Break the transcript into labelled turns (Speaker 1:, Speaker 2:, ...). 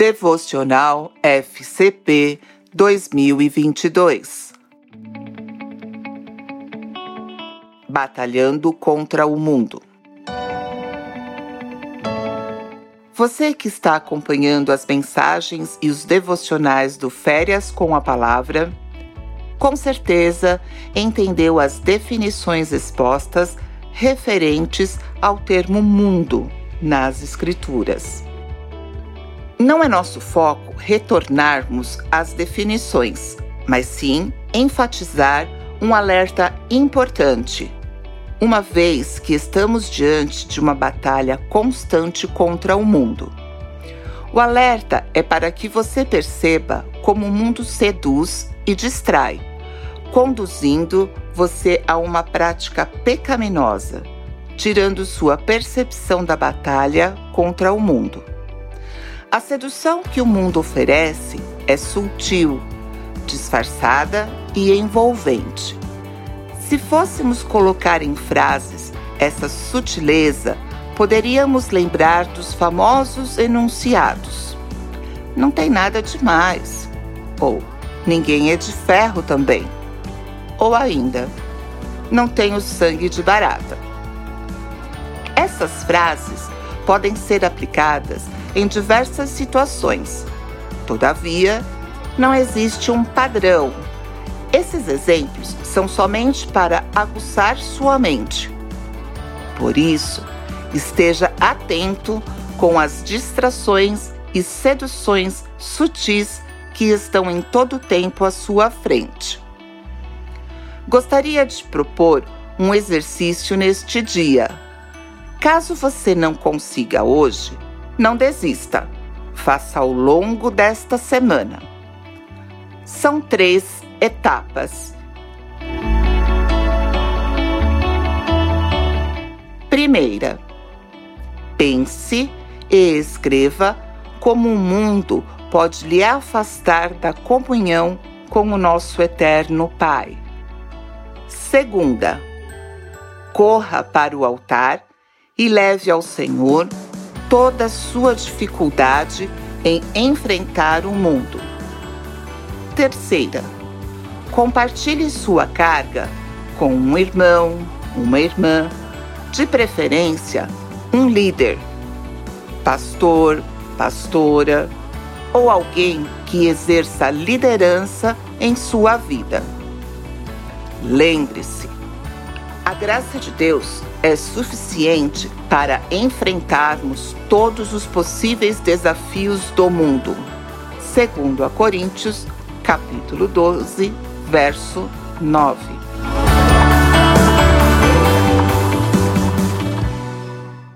Speaker 1: Devocional FCP 2022 Batalhando contra o Mundo. Você que está acompanhando as mensagens e os devocionais do Férias com a Palavra, com certeza entendeu as definições expostas referentes ao termo mundo nas Escrituras. Não é nosso foco retornarmos às definições, mas sim enfatizar um alerta importante, uma vez que estamos diante de uma batalha constante contra o mundo. O alerta é para que você perceba como o mundo seduz e distrai, conduzindo você a uma prática pecaminosa, tirando sua percepção da batalha contra o mundo. A sedução que o mundo oferece é sutil, disfarçada e envolvente. Se fôssemos colocar em frases essa sutileza, poderíamos lembrar dos famosos enunciados. Não tem nada demais. Ou ninguém é de ferro também. Ou ainda, não tenho sangue de barata. Essas frases podem ser aplicadas em diversas situações. Todavia, não existe um padrão. Esses exemplos são somente para aguçar sua mente. Por isso, esteja atento com as distrações e seduções sutis que estão em todo o tempo à sua frente. Gostaria de propor um exercício neste dia. Caso você não consiga hoje, não desista. Faça ao longo desta semana. São três etapas. Primeira, pense e escreva como o mundo pode lhe afastar da comunhão com o nosso eterno Pai. Segunda, corra para o altar e leve ao Senhor toda a sua dificuldade em enfrentar o mundo. Terceira, compartilhe sua carga com um irmão, uma irmã, de preferência, um líder, pastor, pastora ou alguém que exerça liderança em sua vida. Lembre-se, a graça de Deus é suficiente para enfrentarmos todos os possíveis desafios do mundo. Segundo a Coríntios, capítulo 12, verso 9.